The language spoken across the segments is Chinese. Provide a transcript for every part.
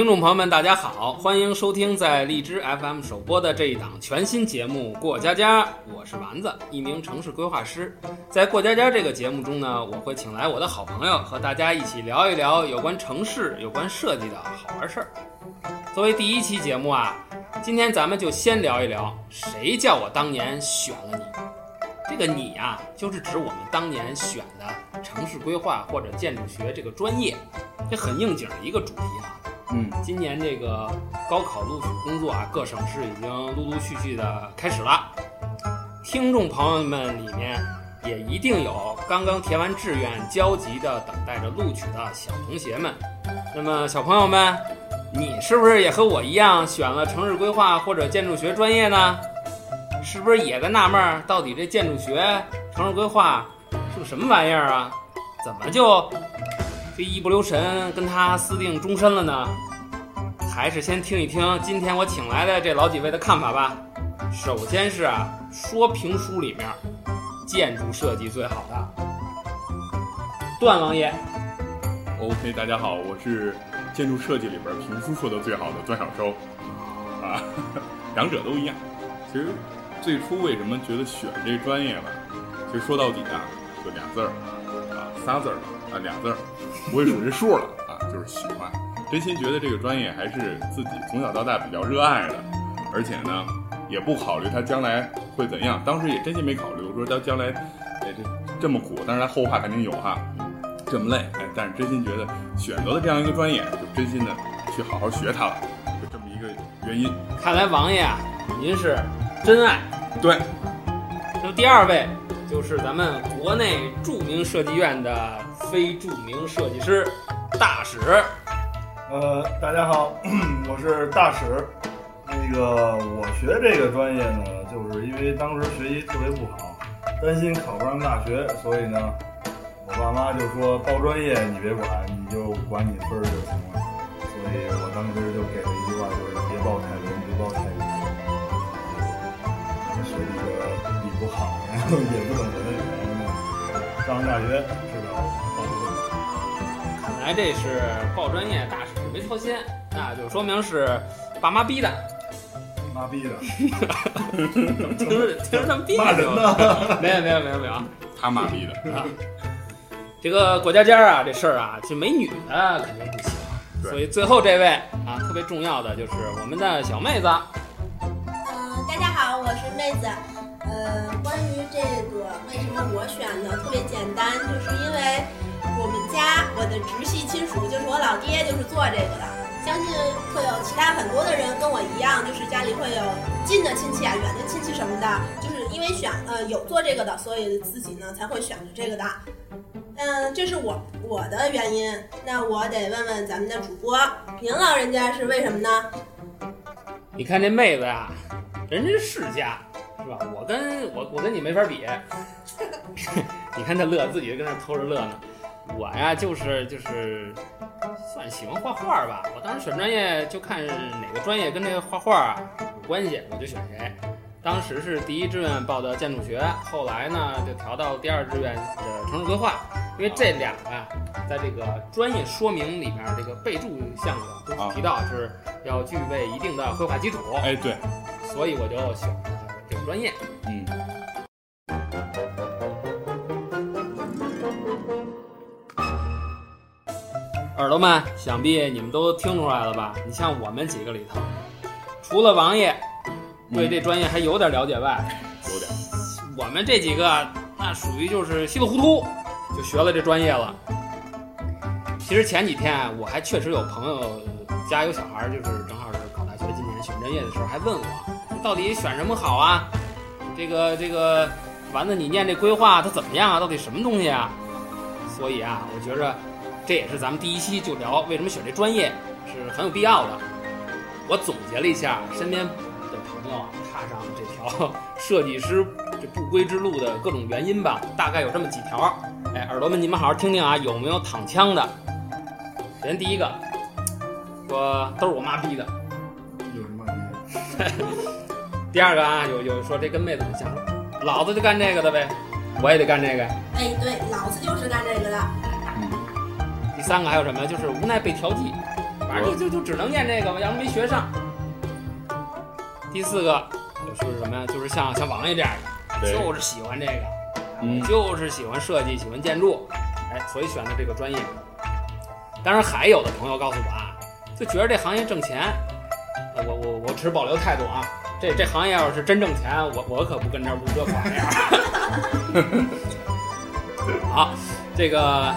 听众朋友们，大家好，欢迎收听在荔枝 FM 首播的这一档全新节目《过家家》，我是丸子，一名城市规划师。在《过家家》这个节目中呢，我会请来我的好朋友，和大家一起聊一聊有关城市、有关设计的好玩事儿。作为第一期节目啊，今天咱们就先聊一聊，谁叫我当年选了你？这个你啊、就是指我们当年选的城市规划或者建筑学这个专业，这很应景的一个主题啊。嗯，今年这个高考录取工作啊，各省市已经陆陆续续的开始了。听众朋友们里面也一定有刚刚填完志愿、焦急的等待着录取的小同学们。那么，小朋友们，你是不是也和我一样选了城市规划或者建筑学专业呢？是不是也在纳闷儿，到底这建筑学、城市规划是个什么玩意儿啊？怎么就这一不留神跟他私定终身了呢？还是先听一听今天我请来的这老几位的看法吧。首先是啊，说评书里面建筑设计最好的段王爷，OK，大家好，我是建筑设计里边评书说的最好的段小收，啊，两者都一样。其实最初为什么觉得选这专业吧，其实说到底啊，就俩字儿，啊，仨字儿啊，俩字儿，不会数这数了啊，就是喜欢。真心觉得这个专业还是自己从小到大比较热爱的，而且呢，也不考虑它将来会怎样。当时也真心没考虑，我说它将来，哎，这这么苦，当然它后怕肯定有哈，这么累，哎，但是真心觉得选择了这样一个专业，就真心的去好好学它了，就这么一个原因。看来王爷啊，您是真爱。对，那么第二位就是咱们国内著名设计院的非著名设计师大使。呃，大家好，我是大使。那个我学这个专业呢，就是因为当时学习特别不好，担心考不上大学，所以呢，我爸妈就说报专业你别管，你就管你分儿就行了。所以我当时就给了一句话，就是别报太文，别报太理。学一个理不好，然后也不懂文的语言，上大学知道。来这是报专业大使没操心，那就说明是爸妈逼的。妈逼的，听着听着那么别骂人。呢。没有没有没有没有，他妈逼的，啊，这个过家家啊，这事儿啊，这没女的肯定不行。所以最后这位啊，特别重要的就是我们的小妹子。嗯，大家好，我是妹子。呃，关于这个为什么我选的特别简单，就是因为我们家我的直系亲属就是我老爹就是做这个的，相信会有其他很多的人跟我一样，就是家里会有近的亲戚啊、远的亲戚什么的，就是因为选呃有做这个的，所以自己呢才会选择这个的。嗯，这是我我的原因。那我得问问咱们的主播，您老人家是为什么呢？你看这妹子呀、人家世家是吧？我跟我我跟你没法比。你看她乐，自己跟那偷着乐呢。我呀，就是就是算喜欢画画吧。我当时选专业就看哪个专业跟这个画画啊有关系，我就选谁。当时是第一志愿报的建筑学，后来呢就调到第二志愿的城市规划，因为这两个啊，在这个专业说明里面这个备注项目都啊提到是要具备一定的绘画基础，哎，对，所以我就选了这个专业。嗯，朵们，想必你们都听出来了吧？你像我们几个里头，除了王爷对这专业还有点了解外，有点，我们这几个那属于就是稀里糊涂就学了这专业了。其实前几天我还确实有朋友家有小孩，就是正好是考大学，今年选专业的时候还问我，到底选什么好啊？这个这个丸子，你念这规划它怎么样啊？到底什么东西啊？所以啊，我觉着这也是咱们第一期就聊为什么选这专业是很有必要的。我总结了一下身边的朋友啊踏上这条 设计师这不归之路的各种原因吧，大概有这么几条。哎，耳朵们，你们好好听听啊，有没有躺枪的？首先第一个说都是我妈逼的，有什么？第二个啊，有有说这跟妹子很像，老子就干这个的呗，我也得干这个。哎，对，老子就是干这个的。第三个还有什么？就是无奈被调剂，反正就就就只能念这个吧，要不没学上。第四个就是什么呀？就是像像王爷这样的，对就是喜欢这个，嗯就是喜欢设计，喜欢建筑，哎，所以选的这个专业。当然，还有的朋友告诉我啊，就觉得这行业挣钱，呃我我我持保留态度啊。这这行业要是真挣钱，我我可不跟这儿录这玩意儿。好，这个呃，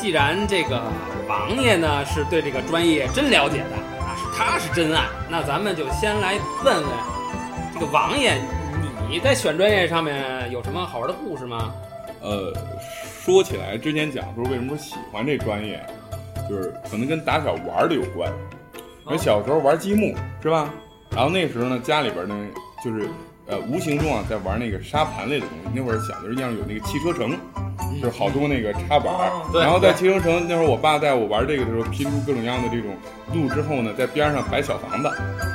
既然这个王爷呢是对这个专业真了解的啊，是他是真爱，那咱们就先来问问这个王爷，你在选专业上面有什么好玩的故事吗？呃，说起来，之前讲说为什么喜欢这专业，就是可能跟打小玩的有关。因为小时候玩积木是吧？然后那时候呢，家里边呢就是呃无形中啊在玩那个沙盘类的东西。那会儿小的时候有那个汽车城，就是好多那个插板儿。然后在汽车城那会儿，我爸带我玩这个的时候，拼出各种各样的这种路之后呢，在边上摆小房子，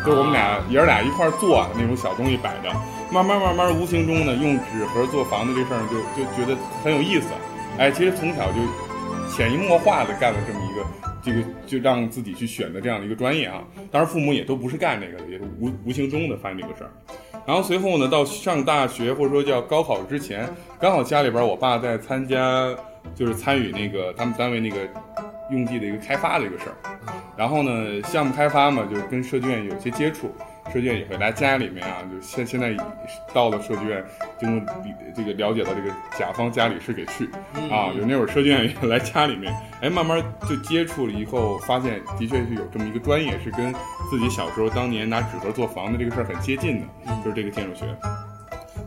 就是我们俩爷儿俩一块儿做啊那种小东西摆着。慢慢慢慢无形中呢，用纸盒做房子这事儿就就觉得很有意思。哎，其实从小就潜移默化的干了这么一个，这个就让自己去选择这样的一个专业啊。当然，父母也都不是干这个的，也是无无形中的发现这个事儿。然后随后呢，到上大学或者说叫高考之前，刚好家里边我爸在参加，就是参与那个他们单位那个用地的一个开发的一个事儿。然后呢，项目开发嘛，就是跟设计院有些接触，设计院也会来家里面啊，就现现在已到了设计院，就能理这个了解到这个甲方家里是给去啊，有那会儿设计院也来家里面，哎，慢慢就接触了以后，发现的确是有这么一个专业，是跟自己小时候当年拿纸盒做房子这个事儿很接近的，就是这个建筑学。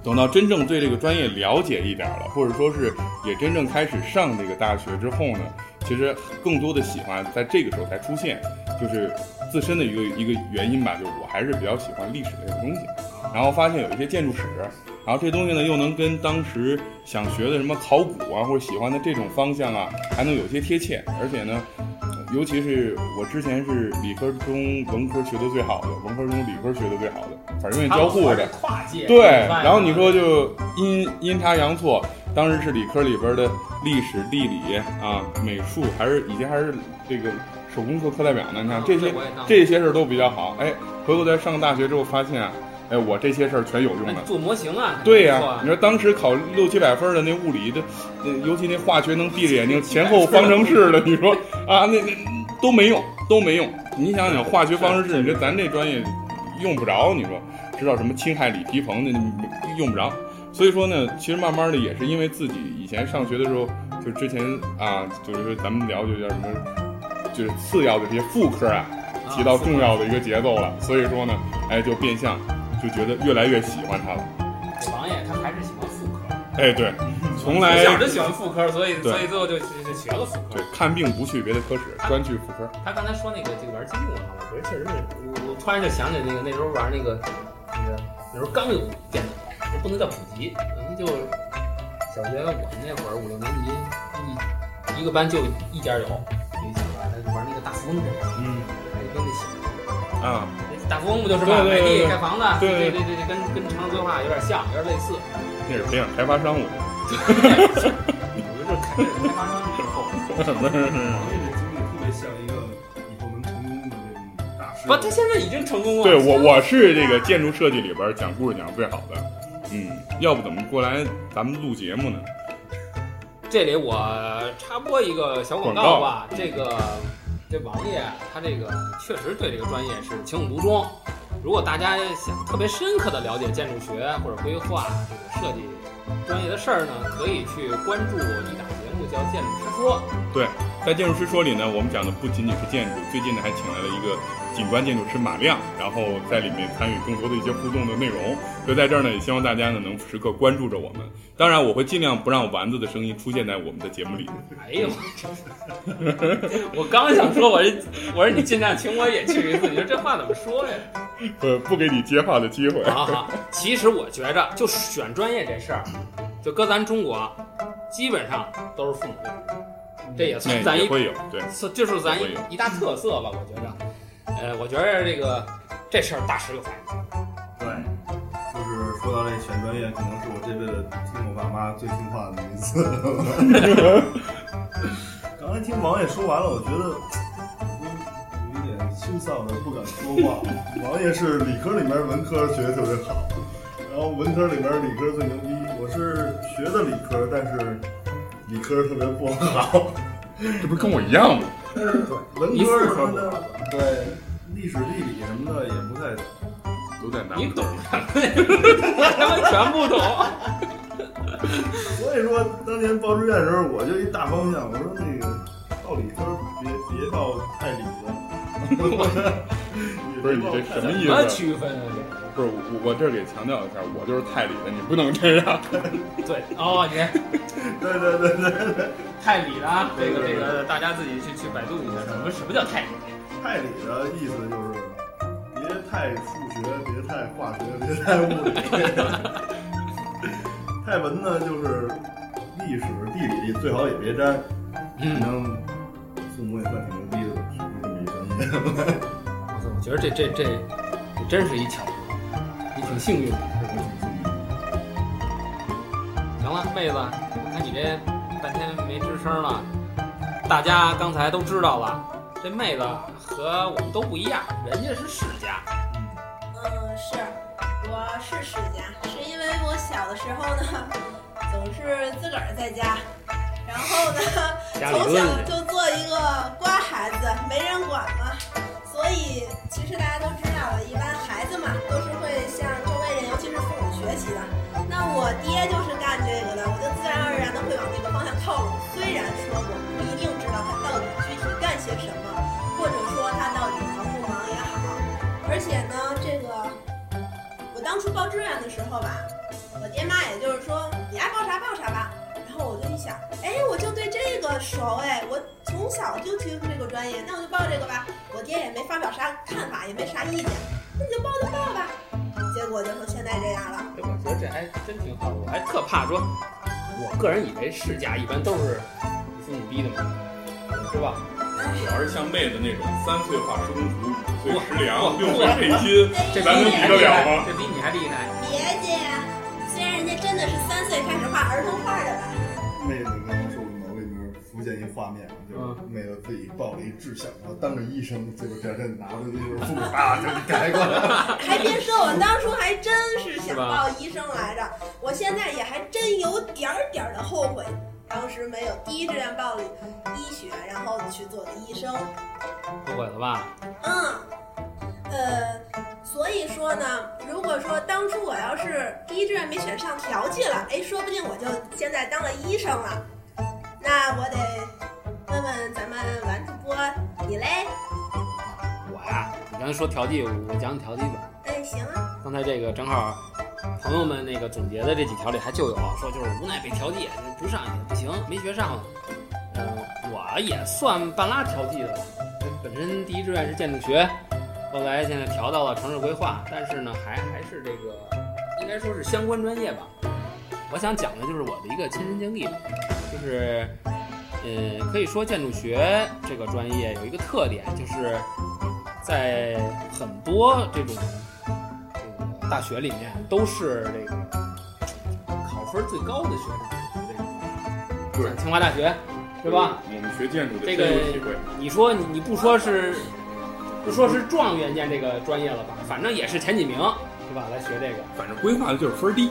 等到真正对这个专业了解一点了，或者说是也真正开始上这个大学之后呢，其实更多的喜欢在这个时候才出现，就是自身的一个一个原因吧，就是我还是比较喜欢历史类的东西，然后发现有一些建筑史，然后这东西呢又能跟当时想学的什么考古啊或者喜欢的这种方向啊，还能有些贴切，而且呢。尤其是我之前是理科中文科学的最好的，文科中理科学的最好的，反正愿意交互的。跨界对，然后你说就阴阴差阳错，当时是理科里边的历史、地理啊、美术，还是以前还是这个手工课课代表呢。你看这些这些事儿都比较好。哎，回头在上大学之后发现啊，哎，我这些事儿全有用的。做模型啊，对呀、啊你说当时考六七百分的那物理的，那尤其那化学能闭着眼睛 前后方程式的，你说啊，那那都没用，都没用。你想想化学方程式，你说咱这专业用不着，你说知道什么氢氦锂铍硼的用不着。所以说呢，其实慢慢的也是因为自己以前上学的时候，就之前啊，就是说咱们聊就叫什么，就是次要的这些副科啊，提到重要的一个节奏了。所以说呢，哎，就变相就觉得越来越喜欢他了。王爷他还是喜欢妇科，哎，对，从来从小就喜欢妇科，所以所以最后就就就学了妇科对。看病不去别的科室，专去妇科。他刚才说那个这个玩积木啊，我觉得确实是，我我突然就想起那个那时候玩那个那个那时候刚有电脑，这不能叫普及，可能就小学我们那会儿五六年级一一个班就一家有，玩那个大富翁去了，嗯还跟那小啊，大富翁不就是嘛，买对对对对地盖房子，对对对对对，跟跟城市规划有点像，有点类似。那是培养开发商务。我觉得这开开发商之后，不是不是王爷的经历特别像一个以后能成功的那种大师。不，他现在已经成功了。对我我是这个建筑设计里边讲故事讲的最好的。嗯，要不怎么过来咱们录节目呢？这里我插播一个小广告吧，这个这王爷他这个确实对这个专业是情有独钟。如果大家想特别深刻的了解建筑学或者规划这个设计专业的事儿呢，可以去关注一档叫《建筑师说》。对，在建筑师说里呢，我们讲的不仅仅是建筑，最近呢还请来了一个景观建筑师马亮，然后在里面参与更多的一些互动的内容。所以在这儿呢，也希望大家呢能时刻关注着我们。当然，我会尽量不让丸子的声音出现在我们的节目里。哎呦，我刚想说，我说我说你尽量请我也去一次，你说这话怎么说呀？呃，不给你接话的机会。好好，其实我觉着，就选专业这事儿，就搁咱中国，基本上都是父母用，这也算咱一，会有，对，是就是咱一一大特色吧。我觉着，呃，我觉着这个这事儿大石有。对，就是说到这选专业，可能是我这辈子听我爸妈最听话的一次。刚才听王爷说完了，我觉得，因阴臊的不敢说话。王爷是理科里面文科学的特别好，然后文科里面理科最牛逼。我是学的理科，但是理科特别不好。这不是跟我一样吗？对文科什么的，对，历史地理什么的也不太懂。都在南你懂什么呀？他 们全不懂。所以说，当年报志愿的时候，我就一大方向，我说那个报理科别别报太理了。不是你这什么意思怎么思？区分啊？不是我我这儿给强调一下，我就是太理的，你不能这样。对哦，你 对对对对对，太理的啊！这个这个，大家自己去去百度一下，什么什么叫太理？太理的意思就是别太数学，别太化学，别太物理。太文呢就是历史、地理最好也别沾，反嗯，正父母也算挺牛逼的，学出这么一专业。我觉得这这这这真是一巧合，你挺幸运的。行了，妹子，我看你这半天没吱声了，大家刚才都知道了，这妹子和我们都不一样，人家是世家。嗯，是，我是世家，是因为我小的时候呢，总是自个儿在家，然后呢，从小就做一个乖孩子，没人管嘛，所所以其实大家都知道了，一般孩子嘛都是会向周围人，尤其是父母学习的。那我爹就是干这个的，我就自然而然的会往那个方向靠拢。虽然说我不一定知道他到底具体干些什么，或者说他到底忙不忙也好，而且呢，这个我当初报志愿的时候吧，我爹妈也就是说你爱报啥报啥吧。然后我就一想，哎，我就个熟哎，我从小就听这个专业，那我就报这个吧。我爹也没发表啥看法，也没啥意见，那你就报就报吧。结果就成现在这样了。哎，我觉得这还真挺好，我还特怕说，我个人以为世家一般都是父母逼的嘛，是吧？主要是像妹子那种三岁画施工图，五岁哇食粮，六岁配薪，这咱能比得了吗？这比你还厉害。别介，虽然人家真的是三岁开始画儿童画面，就是妹子自己报了一志向，然后当个医生，结果第二天拿着那本书，啪就给改过来了。还别说，我当初还真是想报医生来着，我现在也还真有点儿点儿的后悔，当时没有第一志愿报了医学，然后去做的医生。后悔了吧？嗯，呃，所以说呢，如果说当初我要是第一志愿没选上调剂了，哎，说不定我就现在当了医生了。那我得问问咱们王主播，你嘞？我呀，你刚才说调剂，我讲讲调剂吧。哎，行啊，刚才这个正好，朋友们那个总结的这几条里还就有说，就是无奈被调剂，不上也不行，没学上了。嗯、我也算半拉调剂的了。本身第一志愿是建筑学，后来现在调到了城市规划，但是呢，还还是这个应该说是相关专业吧。我想讲的就是我的一个亲身经历，就是呃，可以说建筑学这个专业有一个特点，就是在很多这种这个大学里面都是这个考分最高的学生。对像清华大学对吧？我们学建筑的这个。你说你你不说是不说是状元建这个专业了吧？反正也是前几名是吧？来学这个，反正规划的就是分低，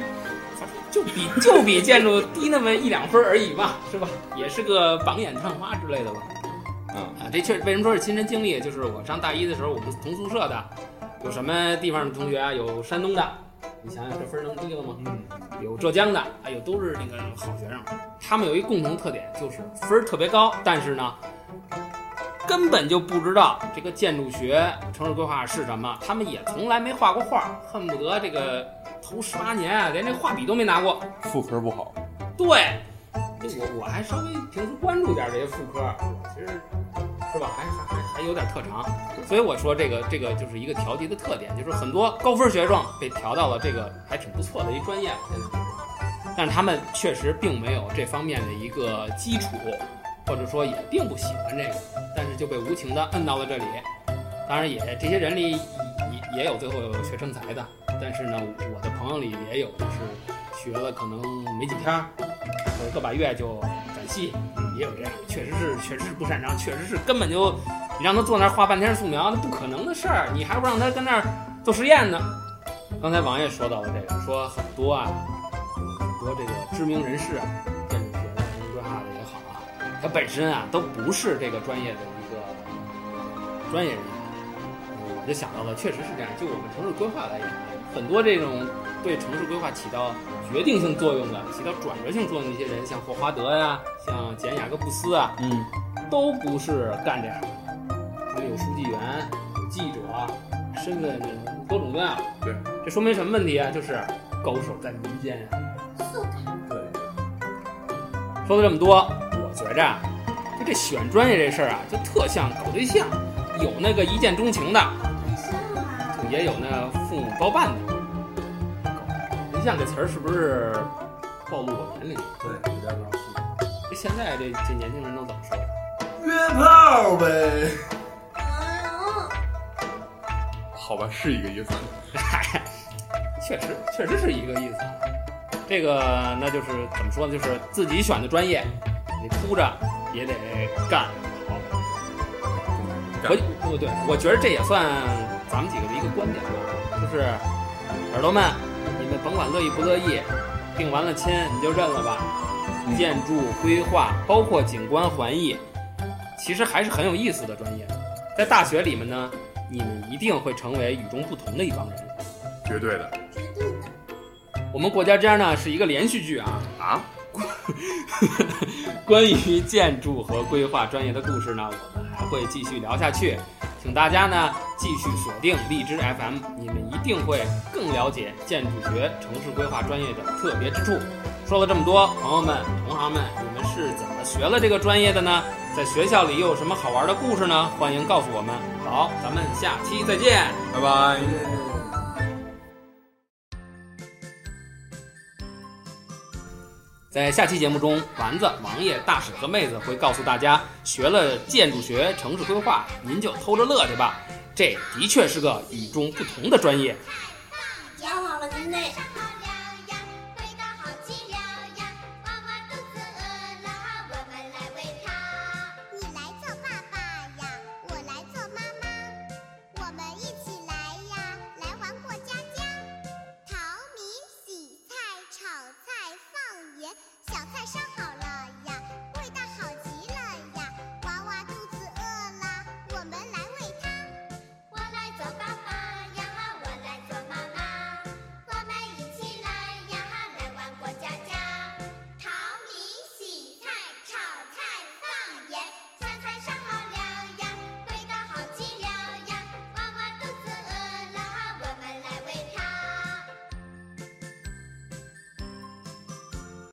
比就比建筑低那么一两分而已嘛，是吧？也是个榜眼探花之类的吧。啊，啊，这确为什么说是亲身经历？就是我上大一的时候，我们同宿舍的有什么地方的同学啊？有山东的，你想想这分能低了吗？嗯，有浙江的，哎呦，都是那个好学生。他们有一共同特点，就是分儿特别高，但是呢，根本就不知道这个建筑学、城市规划是什么。他们也从来没画过画，恨不得这个头十八年啊，连这画笔都没拿过。妇科不好，对，我我还稍微平时关注点这些副科，其实是吧，还还还还有点特长，所以我说这个这个就是一个调剂的特点，就是很多高分学生被调到了这个还挺不错的一专业，现在但是他们确实并没有这方面的一个基础，或者说也并不喜欢这个，但是就被无情的摁到了这里。当然也这些人里也也有最后有学成才的，但是呢，我的朋友里也有就是学了可能没几天儿，或者个把月就转系，也有这样，确实是确实是不擅长，确实是根本就你让他坐那儿画半天素描，那不可能的事儿。你还不让他跟那儿做实验呢？刚才王爷说到了这个，说很多啊，很多这个知名人士啊，建筑学的、城市规划的也好啊，他本身啊都不是这个专业的一个专业人员。就想到了，确实是这样。就我们城市规划来讲，很多这种对城市规划起到决定性作用的、起到转折性作用的一些人，像霍华德呀、像简·雅各布斯啊，嗯，都不是干这样的。他们有书记员、有记者，身份多种多样。对，这说明什么问题啊？就是高手在民间呀、对，说了这么多，我觉着啊，就这选专业这事儿啊，就特像搞对象，有那个一见钟情的。也有那父母包办的。搞对象这词儿是不是暴露我年龄？对，有点老气。这现在这这年轻人都怎么说？约炮呗。好吧，是一个意思。嗨，确实确实是一个意思。这个那就是怎么说呢？就是自己选的专业，你哭着也得干好。我不对，我觉得这也算咱们几个观点吧，就是耳朵们，你们甭管乐意不乐意，定完了亲你就认了吧。建筑规划包括景观环艺，其实还是很有意思的专业。在大学里面呢，你们一定会成为与众不同的一帮人。绝对的绝对的。我们过家家呢是一个连续剧啊，啊，关于建筑和规划专业的故事呢，我们还会继续聊下去，请大家呢继续锁定荔枝 FM，你们一定会更了解建筑学、城市规划专业的特别之处。说了这么多，朋友们、同行们，你们是怎么学了这个专业的呢？在学校里又有什么好玩的故事呢？欢迎告诉我们。好，咱们下期再见。拜拜。在下期节目中，丸子、王爷、大使和妹子会告诉大家，学了建筑学、城市规划，您就偷着乐去吧。这的确是个与众不同的专业。太棒，讲好了，兄弟。